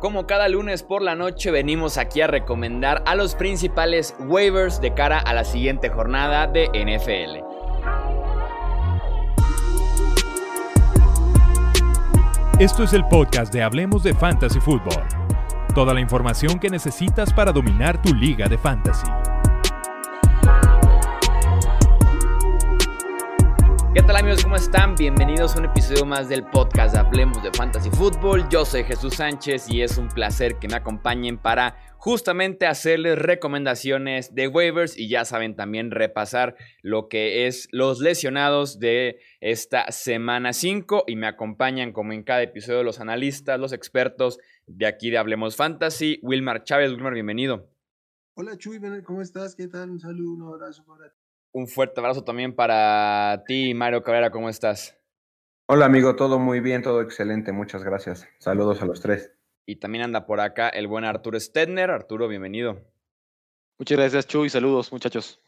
Como cada lunes por la noche venimos aquí a recomendar a los principales waivers de cara a la siguiente jornada de NFL. Esto es el podcast de Hablemos de Fantasy Football. Toda la información que necesitas para dominar tu liga de fantasy. Están? Bienvenidos a un episodio más del podcast de Hablemos de Fantasy Football. Yo soy Jesús Sánchez y es un placer que me acompañen para justamente hacerles recomendaciones de waivers y ya saben también repasar lo que es los lesionados de esta semana 5 y me acompañan como en cada episodio los analistas, los expertos de aquí de Hablemos Fantasy. Wilmar Chávez, Wilmar, bienvenido. Hola Chuy, ¿cómo estás? ¿Qué tal? Un saludo, un abrazo para. Un fuerte abrazo también para ti, Mario Cabrera, ¿cómo estás? Hola amigo, todo muy bien, todo excelente, muchas gracias. Saludos a los tres. Y también anda por acá el buen Arturo Stedner. Arturo, bienvenido. Muchas gracias, Chuy. Saludos, muchachos.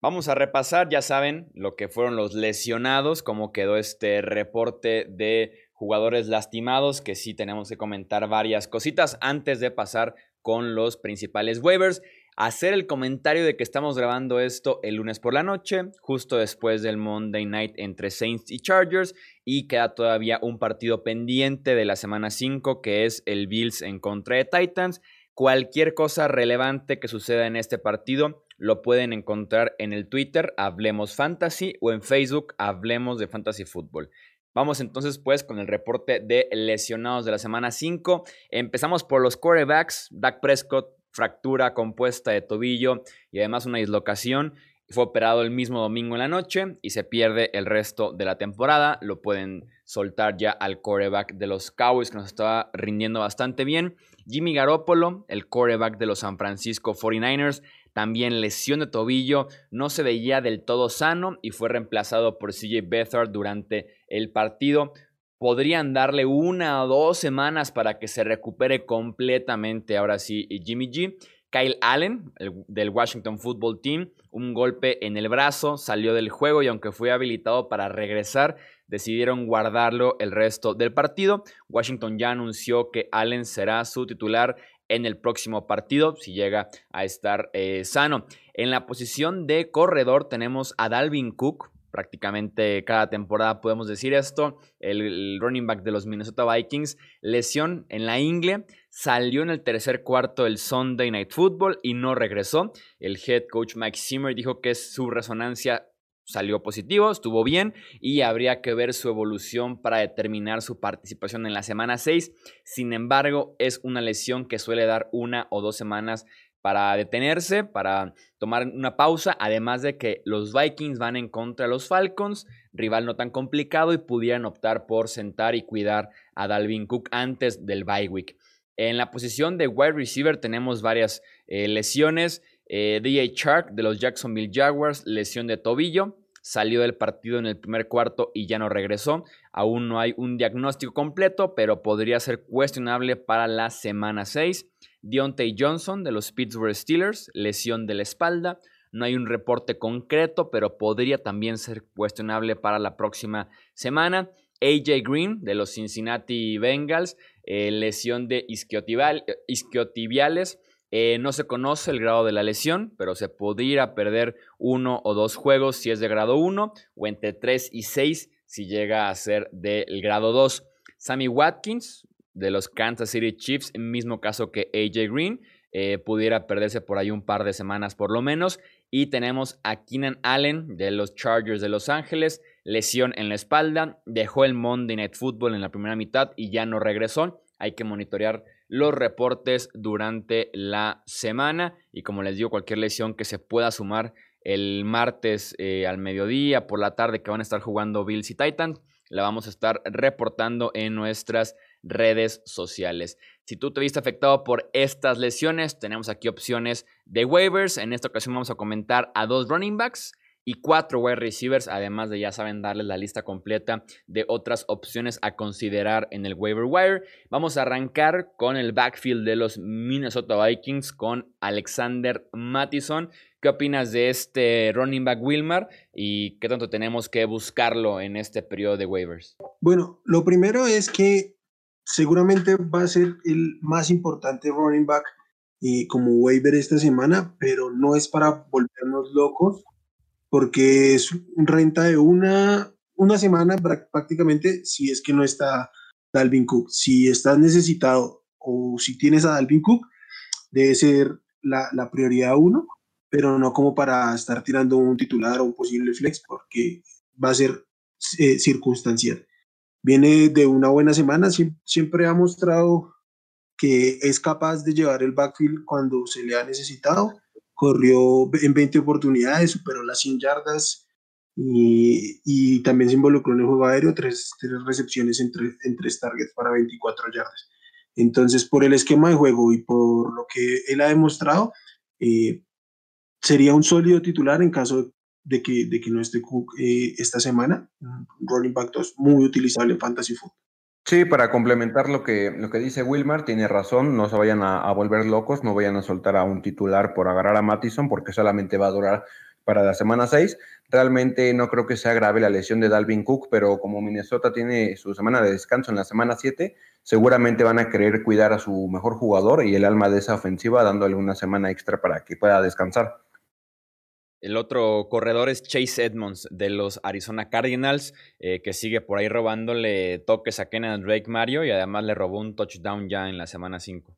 Vamos a repasar, ya saben, lo que fueron los lesionados, cómo quedó este reporte de jugadores lastimados, que sí tenemos que comentar varias cositas antes de pasar con los principales waivers hacer el comentario de que estamos grabando esto el lunes por la noche, justo después del Monday Night entre Saints y Chargers, y queda todavía un partido pendiente de la semana 5, que es el Bills en contra de Titans. Cualquier cosa relevante que suceda en este partido lo pueden encontrar en el Twitter Hablemos Fantasy o en Facebook Hablemos de Fantasy Football. Vamos entonces pues con el reporte de lesionados de la semana 5. Empezamos por los quarterbacks. Dak Prescott fractura compuesta de tobillo y además una dislocación. Fue operado el mismo domingo en la noche y se pierde el resto de la temporada. Lo pueden soltar ya al coreback de los Cowboys que nos estaba rindiendo bastante bien. Jimmy Garoppolo, el coreback de los San Francisco 49ers, también lesión de tobillo, no se veía del todo sano y fue reemplazado por CJ Beathard durante el partido podrían darle una o dos semanas para que se recupere completamente ahora sí Jimmy G. Kyle Allen, del Washington Football Team, un golpe en el brazo, salió del juego y aunque fue habilitado para regresar, decidieron guardarlo el resto del partido. Washington ya anunció que Allen será su titular en el próximo partido si llega a estar eh, sano. En la posición de corredor tenemos a Dalvin Cook, prácticamente cada temporada podemos decir esto. El, running back de los Minnesota Vikings, lesión en la ingle, salió en el tercer cuarto del Sunday Night Football y no regresó. El head coach Mike Zimmer dijo que su resonancia salió positivo, estuvo bien y habría que ver su evolución para determinar su participación en la semana 6. Sin embargo, es una lesión que suele dar una o dos semanas para detenerse, para tomar una pausa, además de que los Vikings van en contra de los Falcons, rival no tan complicado y pudieran optar por sentar y cuidar a Dalvin Cook antes del bye week. En la posición de wide receiver tenemos varias eh, lesiones. Eh, DJ Shark de los Jacksonville Jaguars, lesión de tobillo, salió del partido en el primer cuarto y ya no regresó. Aún no hay un diagnóstico completo, pero podría ser cuestionable para la semana 6. Deontay Johnson de los Pittsburgh Steelers, lesión de la espalda. No hay un reporte concreto, pero podría también ser cuestionable para la próxima semana. AJ Green de los Cincinnati Bengals, eh, lesión de isquiotibiales. Eh, no se conoce el grado de la lesión, pero se podría perder uno o dos juegos si es de grado 1 o entre 3 y 6 si llega a ser del grado 2. Sammy Watkins, de los Kansas City Chiefs, mismo caso que AJ Green, eh, pudiera perderse por ahí un par de semanas por lo menos. Y tenemos a Keenan Allen de los Chargers de Los Ángeles, lesión en la espalda, dejó el Monday Night Football en la primera mitad y ya no regresó. Hay que monitorear los reportes durante la semana y como les digo, cualquier lesión que se pueda sumar el martes eh, al mediodía, por la tarde que van a estar jugando Bills y Titans, la vamos a estar reportando en nuestras redes sociales. Si tú te viste afectado por estas lesiones, tenemos aquí opciones de waivers. En esta ocasión vamos a comentar a dos running backs y cuatro wide receivers, además de ya saben darles la lista completa de otras opciones a considerar en el waiver wire. Vamos a arrancar con el backfield de los Minnesota Vikings con Alexander Mattison. ¿Qué opinas de este running back Wilmar y qué tanto tenemos que buscarlo en este periodo de waivers? Bueno, lo primero es que seguramente va a ser el más importante running back eh, como waiver esta semana, pero no es para volvernos locos, porque es renta de una, una semana prácticamente si es que no está Dalvin Cook. Si estás necesitado o si tienes a Dalvin Cook, debe ser la, la prioridad uno, pero no como para estar tirando un titular o un posible flex, porque va a ser eh, circunstancial. Viene de una buena semana, siempre ha mostrado que es capaz de llevar el backfield cuando se le ha necesitado. Corrió en 20 oportunidades, superó las 100 yardas y, y también se involucró en el juego aéreo, tres, tres recepciones en, en tres targets para 24 yardas. Entonces, por el esquema de juego y por lo que él ha demostrado, eh, sería un sólido titular en caso de que, de que no esté Cook eh, esta semana. Rolling back 2 muy utilizable en Fantasy Football. Sí, para complementar lo que, lo que dice Wilmar, tiene razón, no se vayan a, volver locos, no vayan a soltar a un titular por agarrar a Mattison porque solamente va a durar para la semana 6. Realmente no creo que sea grave la lesión de Dalvin Cook, pero como Minnesota tiene su semana de descanso en la semana 7, seguramente van a querer cuidar a su mejor jugador y el alma de esa ofensiva dándole una semana extra para que pueda descansar. El otro corredor es Chase Edmonds de los Arizona Cardinals, eh, que sigue por ahí robándole toques a Kenneth Drake Mario y además le robó un touchdown ya en la semana 5.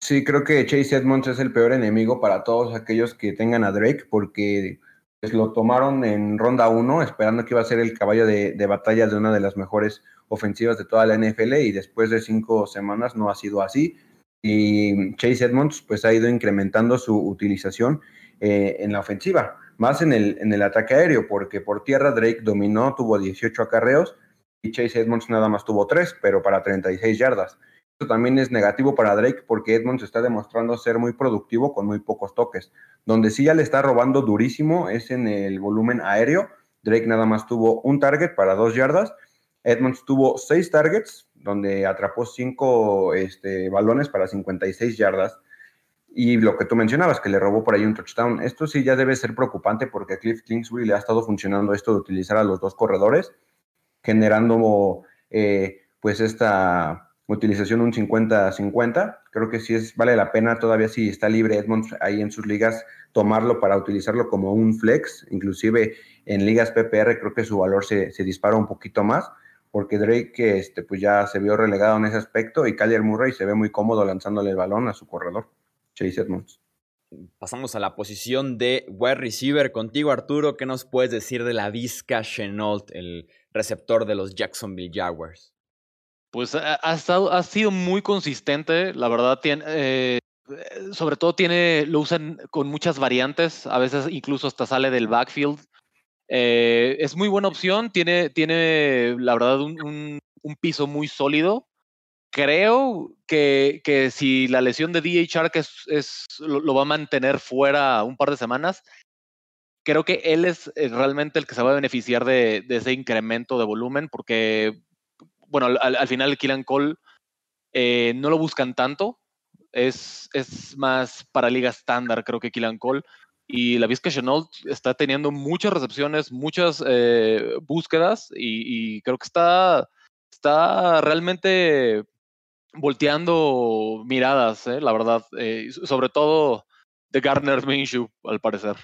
Sí, creo que Chase Edmonds es el peor enemigo para todos aquellos que tengan a Drake, porque pues, lo tomaron en ronda 1 esperando que iba a ser el caballo de, de batalla de una de las mejores ofensivas de toda la NFL y después de cinco semanas no ha sido así. Y Chase Edmonds pues ha ido incrementando su utilización eh, en la ofensiva, más en el, en el ataque aéreo, porque por tierra Drake dominó, tuvo 18 acarreos y Chase Edmonds nada más tuvo 3, pero para 36 yardas. Esto también es negativo para Drake porque Edmonds está demostrando ser muy productivo con muy pocos toques. Donde sí ya le está robando durísimo es en el volumen aéreo. Drake nada más tuvo un target para 2 yardas. Edmonds tuvo 6 targets, donde atrapó 5 este, balones para 56 yardas. Y lo que tú mencionabas, que le robó por ahí un touchdown, esto sí ya debe ser preocupante porque a Cliff Kingsbury le ha estado funcionando esto de utilizar a los dos corredores, generando eh, pues esta utilización un 50-50. Creo que sí es, vale la pena todavía si está libre Edmonds ahí en sus ligas tomarlo para utilizarlo como un flex, inclusive en ligas PPR creo que su valor se, dispara un poquito más porque Drake este, pues ya se vio relegado en ese aspecto y Kyler Murray se ve muy cómodo lanzándole el balón a su corredor. Chase Edmonds. Pasamos a la posición de wide receiver. Contigo, Arturo, ¿qué nos puedes decir de la Vizca Chenault, el receptor de los Jacksonville Jaguars? Pues ha, estado, ha sido muy consistente, la verdad, tiene, eh, sobre todo tiene, lo usan con muchas variantes, a veces incluso hasta sale del backfield. Eh, es muy buena opción, tiene, tiene la verdad un, un piso muy sólido creo que, que, si la lesión de DJ Shark es, lo, va a mantener fuera un par de semanas, creo que él es eh, realmente el que se va a beneficiar de, ese incremento de volumen, porque, bueno, al, final el Killan Cole eh, no lo buscan tanto, es, es más para liga estándar, creo que Killan Cole. Y la Vizca Chenault está teniendo muchas recepciones, muchas eh, búsquedas y, y, creo que está, está realmente volteando miradas, ¿eh? la verdad, eh, sobre todo de Garner Minshew, al parecer.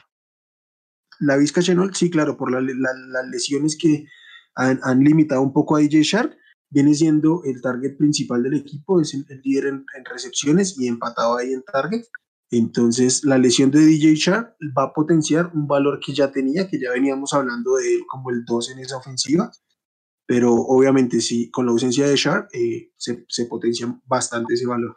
La Vizca Chenol, sí, claro, por las lesiones que han, limitado un poco a DJ Shark, viene siendo el target principal del equipo, es el, líder en, recepciones y empatado ahí en target. Entonces, la lesión de DJ Shark va a potenciar un valor que ya tenía, que ya veníamos hablando de él como el 2 en esa ofensiva, pero obviamente sí, con la ausencia de Sharp eh, se, se, potencia bastante ese valor.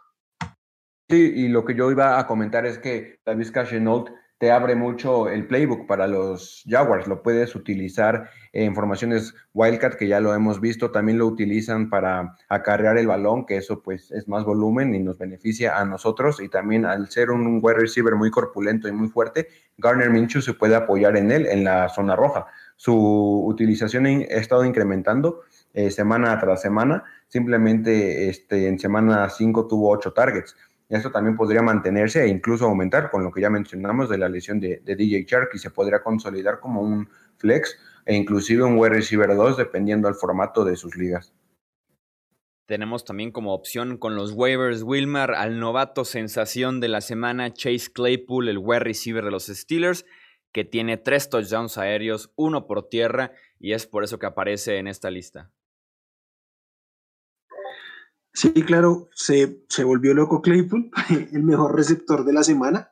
Sí, y lo que yo iba a comentar es que David Chenault te abre mucho el playbook para los Jaguars, lo puedes utilizar en formaciones Wildcat, que ya lo hemos visto, también lo utilizan para acarrear el balón, que eso pues es más volumen y nos beneficia a nosotros, y también al ser un wide receiver muy corpulento y muy fuerte, Garner Minshew se puede apoyar en él en la zona roja su utilización ha estado incrementando eh, semana tras semana. Simplemente este, en semana 5 tuvo 8 targets. Esto también podría mantenerse e incluso aumentar con lo que ya mencionamos de la lesión de, DJ Shark y se podría consolidar como un flex e inclusive un wide receiver 2 dependiendo del formato de sus ligas. Tenemos también como opción con los waivers Wilmar al novato sensación de la semana, Chase Claypool, el wide receiver de los Steelers, que tiene tres touchdowns aéreos, uno por tierra, y es por eso que aparece en esta lista. Sí, claro, se, se volvió loco Claypool, el mejor receptor de la semana,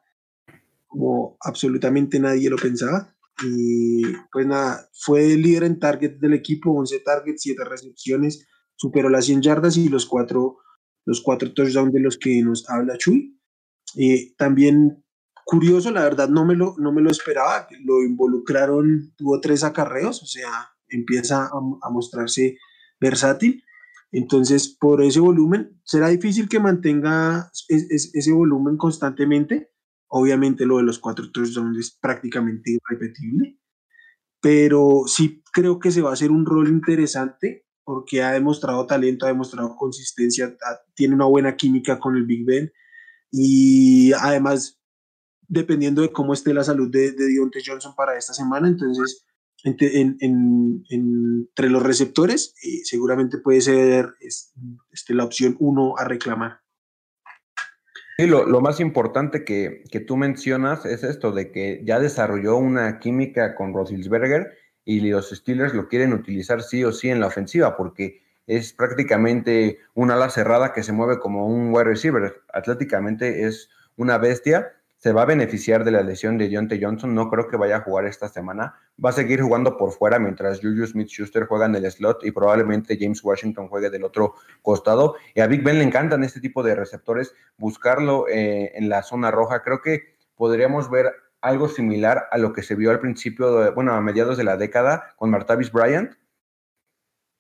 como absolutamente nadie lo pensaba. Y pues nada, fue el líder en targets del equipo, 11 targets, 7 recepciones, superó las 100 yardas y los cuatro, los cuatro touchdowns de los que nos habla Chuy. Eh, también curioso, la verdad no me, lo, no me lo esperaba, lo involucraron, tuvo tres acarreos, o sea, empieza a, mostrarse versátil. Entonces, por ese volumen, será difícil que mantenga ese volumen constantemente. Obviamente lo de los cuatro touchdowns es prácticamente irrepetible, pero sí creo que se va a hacer un rol interesante porque ha demostrado talento, ha demostrado consistencia, tiene una buena química con el Big Ben y además, dependiendo de cómo esté la salud de, de Johnson para esta semana, entonces entre los receptores eh, seguramente puede ser este, la opción uno a reclamar. Sí, lo, más importante que, que, tú mencionas es esto de que ya desarrolló una química con Rosilsberger y los Steelers lo quieren utilizar sí o sí en la ofensiva porque es prácticamente una ala cerrada que se mueve como un wide receiver. Atléticamente es una bestia. Se va a beneficiar de la lesión de Deontay Johnson. No creo que vaya a jugar esta semana. Va a seguir jugando por fuera mientras Juju Smith Schuster juega en el slot y probablemente James Washington juegue del otro costado. Y a Big Ben le encantan este tipo de receptores. Buscarlo eh, en la zona roja. Creo que podríamos ver algo similar a lo que se vio al principio, bueno, a mediados de la década con Martavis Bryant.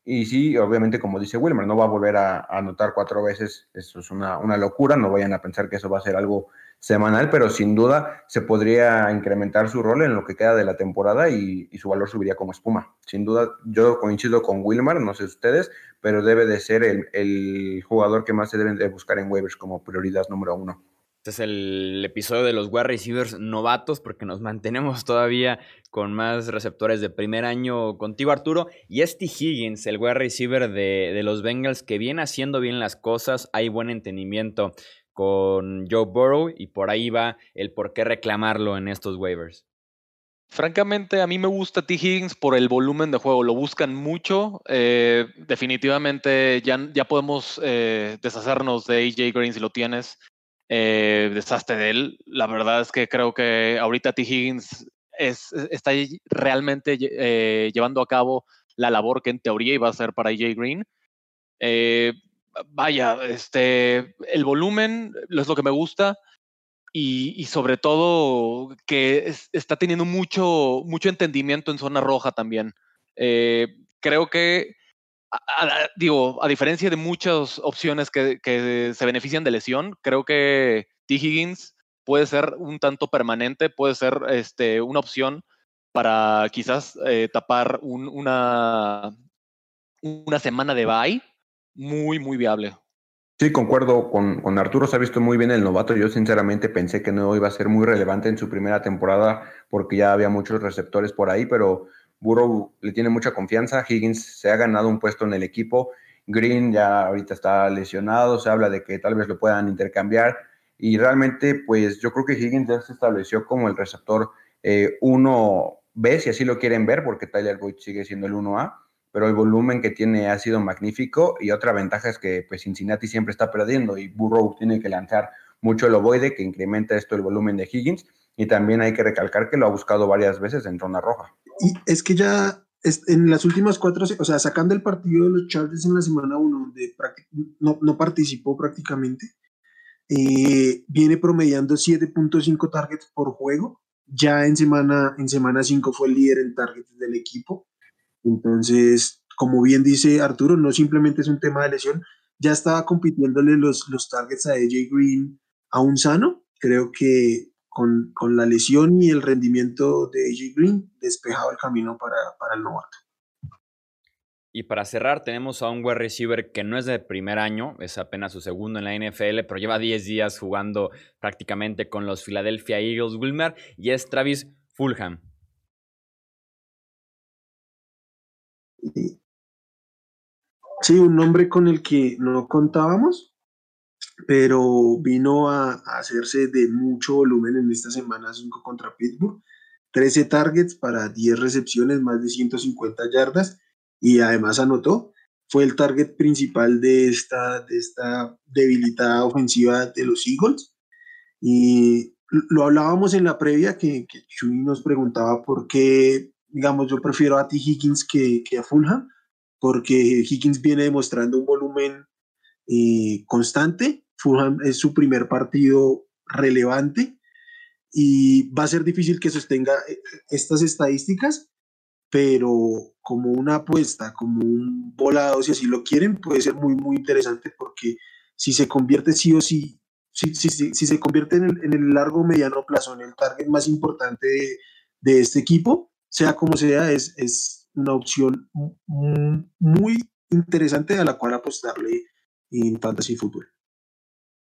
Y sí, obviamente, como dice Wilmer, no va a volver a, anotar cuatro veces, eso es una, una, locura, no vayan a pensar que eso va a ser algo semanal, pero sin duda se podría incrementar su rol en lo que queda de la temporada y, su valor subiría como espuma. Sin duda, yo coincido con Wilmer, no sé ustedes, pero debe de ser el, el jugador que más se deben de buscar en waivers como prioridad número uno. Este es el episodio de los wide receivers novatos porque nos mantenemos todavía con más receptores de primer año contigo, Arturo. Y este Higgins, el wide receiver de, de, los Bengals, que viene haciendo bien las cosas, hay buen entendimiento con Joe Burrow y por ahí va el por qué reclamarlo en estos waivers. Francamente, a mí me gusta T. Higgins por el volumen de juego. Lo buscan mucho. Eh, definitivamente ya, ya podemos eh, deshacernos de AJ Green si lo tienes eh, desastre de él. La verdad es que creo que ahorita T. Higgins es, está realmente eh, llevando a cabo la labor que en teoría iba a ser para AJ Green. Eh, vaya, este, el volumen es lo que me gusta y, sobre todo que está teniendo mucho, mucho entendimiento en zona roja también. Creo que digo, a diferencia de muchas opciones que, se benefician de lesión, creo que T. Higgins puede ser un tanto permanente, puede ser este, una opción para quizás eh, tapar una, una semana de bye muy, muy viable. Sí, concuerdo con, con, Arturo, se ha visto muy bien el novato. Yo sinceramente pensé que no iba a ser muy relevante en su primera temporada porque ya había muchos receptores por ahí, pero Burrow le tiene mucha confianza, Higgins se ha ganado un puesto en el equipo, Green ya ahorita está lesionado, se habla de que tal vez lo puedan intercambiar y realmente pues yo creo que Higgins ya se estableció como el receptor 1B, eh, si así lo quieren ver, porque Tyler Boyd sigue siendo el 1A, pero el volumen que tiene ha sido magnífico y otra ventaja es que pues Cincinnati siempre está perdiendo y Burrow tiene que lanzar mucho el ovoide que incrementa esto el volumen de Higgins y también hay que recalcar que lo ha buscado varias veces en zona roja. Y es que ya en las últimas cuatro, o sea, sacando el partido de los Chargers en la semana 1, donde no, no, participó prácticamente, eh, viene promediando 7.5 targets por juego. Ya en semana en semana 5 fue el líder en targets del equipo. Entonces, como bien dice Arturo, no simplemente es un tema de lesión, ya estaba compitiéndole los, los targets a AJ Green a un sano. Creo que con, con, la lesión y el rendimiento de AJ Green, despejado el camino para, para, el novato. Y para cerrar, tenemos a un wide receiver que no es de primer año, es apenas su segundo en la NFL, pero lleva 10 días jugando prácticamente con los Philadelphia Eagles Wilmer, y es Travis Fulham. Sí, un nombre con el que no contábamos, pero vino a, hacerse de mucho volumen en esta semana 5 contra Pittsburgh. 13 targets para 10 recepciones, más de 150 yardas y además anotó. Fue el target principal de esta, de esta debilitada ofensiva de los Eagles. Y lo hablábamos en la previa que, que Chuy nos preguntaba por qué, digamos, yo prefiero a T. Higgins que, que a Fulham, porque Higgins viene demostrando un volumen eh, constante. Fulham es su primer partido relevante y va a ser difícil que sostenga eh, estas estadísticas, pero como una apuesta, como un volado, si así lo quieren, puede ser muy, muy interesante porque si se convierte sí o sí, si, si, si, se convierte en el, en el, largo mediano plazo, en el target más importante de, de este equipo, sea como sea, es, es una opción muy interesante a la cual apostarle en Fantasy Football.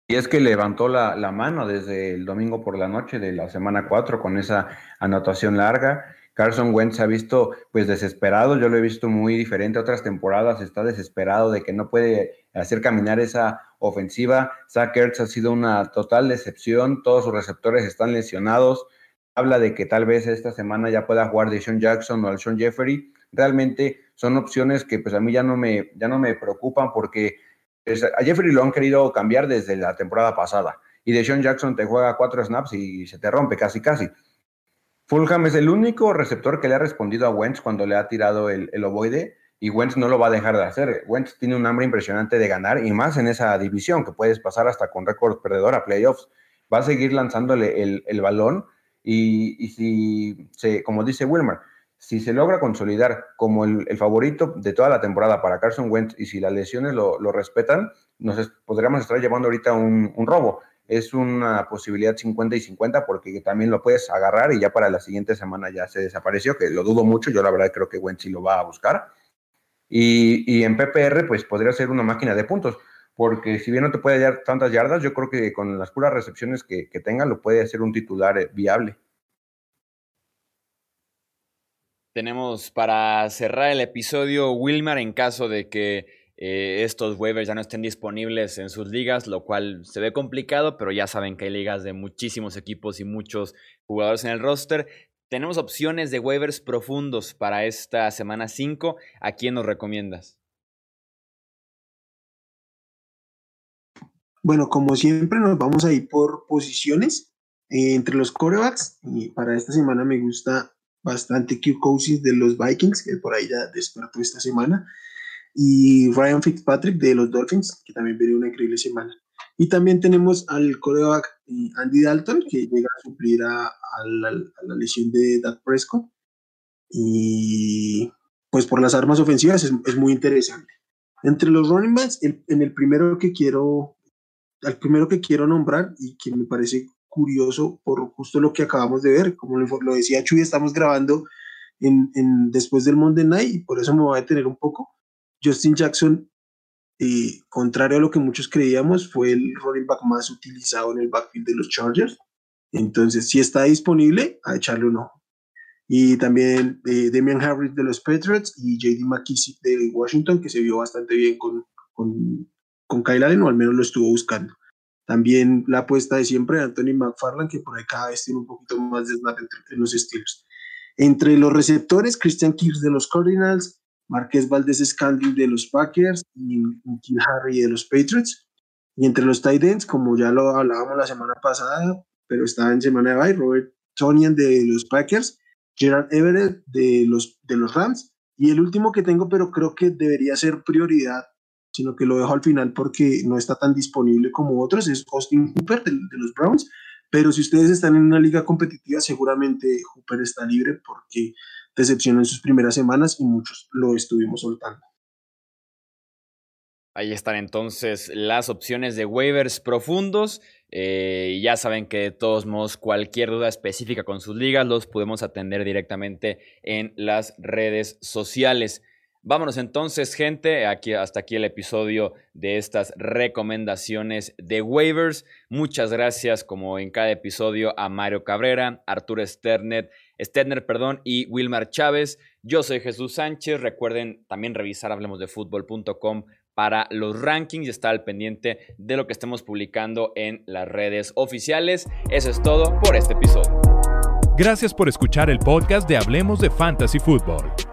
Y es que levantó la, la, mano desde el domingo por la noche de la semana 4 con esa anotación larga. Carson Wentz se ha visto pues desesperado, yo lo he visto muy diferente a otras temporadas, está desesperado de que no puede hacer caminar esa ofensiva. Zach Ertz ha sido una total decepción, todos sus receptores están lesionados. Habla de que tal vez esta semana ya pueda jugar de Sean Jackson o al Sean Jeffery. Realmente son opciones que pues a mí ya no me, ya no me preocupan porque a Jeffrey lo han querido cambiar desde la temporada pasada. Y de Sean Jackson te juega cuatro snaps y se te rompe casi, casi. Fulham es el único receptor que le ha respondido a Wentz cuando le ha tirado el, el ovoide y Wentz no lo va a dejar de hacer. Wentz tiene un hambre impresionante de ganar y más en esa división que puedes pasar hasta con récord perdedor a playoffs. Va a seguir lanzándole el, balón y, si, como dice Wilmer, si se logra consolidar como el, el, favorito de toda la temporada para Carson Wentz y si las lesiones lo, lo respetan, nos podríamos estar llevando ahorita un, un, robo. Es una posibilidad 50 y 50 porque también lo puedes agarrar y ya para la siguiente semana ya se desapareció, que lo dudo mucho, yo la verdad creo que Wentz lo va a buscar. Y, y en PPR pues podría ser una máquina de puntos, porque si bien no te puede dar tantas yardas, yo creo que con las puras recepciones que, que tenga lo puede hacer un titular eh, viable. Tenemos para cerrar el episodio Wilmar en caso de que eh, estos waivers ya no estén disponibles en sus ligas, lo cual se ve complicado, pero ya saben que hay ligas de muchísimos equipos y muchos jugadores en el roster. Tenemos opciones de waivers profundos para esta semana 5. ¿A quién nos recomiendas? Bueno, como siempre nos vamos a ir por posiciones eh, entre los corebacks y para esta semana me gusta bastante Q Cousins de los Vikings, que por ahí ya despertó esta semana, y Ryan Fitzpatrick de los Dolphins, que también viene una increíble semana. Y también tenemos al coreback Andy Dalton, que llega a suplir a, a, la, a, la, lesión de Dak Prescott. Y pues por las armas ofensivas es, es muy interesante. Entre los running backs, en el primero que quiero, al primero que quiero nombrar y que me parece curioso por justo lo que acabamos de ver. Como lo decía Chuy, estamos grabando en, en, después del Monday Night y por eso me voy a detener un poco. Justin Jackson, eh, contrario a lo que muchos creíamos, fue el running back más utilizado en el backfield de los Chargers. Entonces, si está disponible, a echarle un ojo. Y también eh, Damian Harris de los Patriots y JD McKissick de Washington, que se vio bastante bien con, con, con Kyle Allen, o al menos lo estuvo buscando. También la apuesta de siempre de Anthony McFarland, que por ahí cada vez tiene un poquito más de snap entre, los estilos. Entre los receptores, Christian Kirk de los Cardinals, Marqués Valdés Scandil de los Packers y Kim Harry de los Patriots. Y entre los tight ends, como ya lo hablábamos la semana pasada, pero estaba en semana de bye, Robert Tonian de los Packers, Gerard Everett de los, de los Rams. Y el último que tengo, pero creo que debería ser prioridad sino que lo dejo al final porque no está tan disponible como otros, es Austin Hooper de, de, los Browns, pero si ustedes están en una liga competitiva, seguramente Hooper está libre porque decepcionó en sus primeras semanas y muchos lo estuvimos soltando. Ahí están entonces las opciones de waivers profundos. Eh, ya saben que de todos modos cualquier duda específica con sus ligas los podemos atender directamente en las redes sociales. Vámonos entonces, gente. Aquí, hasta aquí el episodio de estas recomendaciones de waivers. Muchas gracias, como en cada episodio, a Mario Cabrera, Arturo Sternet, Sterner perdón, y Wilmar Chávez. Yo soy Jesús Sánchez. Recuerden también revisar hablemosdefutbol.com para los rankings y estar al pendiente de lo que estemos publicando en las redes oficiales. Eso es todo por este episodio. Gracias por escuchar el podcast de Hablemos de Fantasy Football.